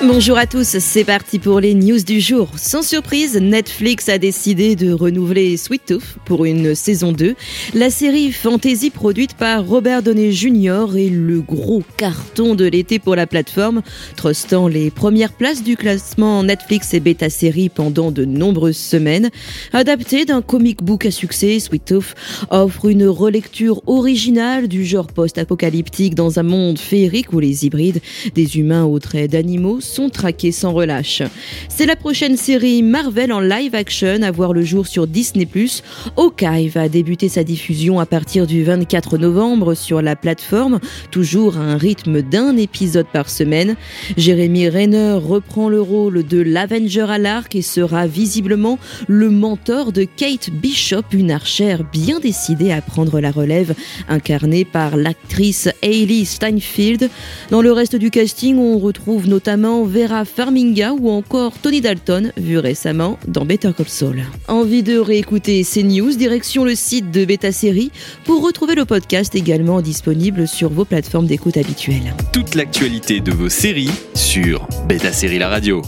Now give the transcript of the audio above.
Bonjour à tous, c'est parti pour les news du jour. Sans surprise, Netflix a décidé de renouveler Sweet Tooth pour une saison 2. La série fantasy produite par Robert Downey Jr. est le gros carton de l'été pour la plateforme, trustant les premières places du classement Netflix et bêta série pendant de nombreuses semaines. Adapté d'un comic book à succès, Sweet Tooth offre une relecture originale du genre post-apocalyptique dans un monde féerique où les hybrides des humains aux traits d'animaux sont traqués sans relâche. C'est la prochaine série Marvel en live action à voir le jour sur Disney+. Hawkeye va débuter sa diffusion à partir du 24 novembre sur la plateforme, toujours à un rythme d'un épisode par semaine. Jérémy Renner reprend le rôle de l'Avenger à l'arc et sera visiblement le mentor de Kate Bishop, une archère bien décidée à prendre la relève, incarnée par l'actrice Hailey Steinfeld. Dans le reste du casting, on retrouve notamment Vera Farminga ou encore Tony Dalton, vu récemment dans Better Call Saul. Envie de réécouter ces news Direction le site de Beta Série pour retrouver le podcast également disponible sur vos plateformes d'écoute habituelles. Toute l'actualité de vos séries sur Beta Série La Radio.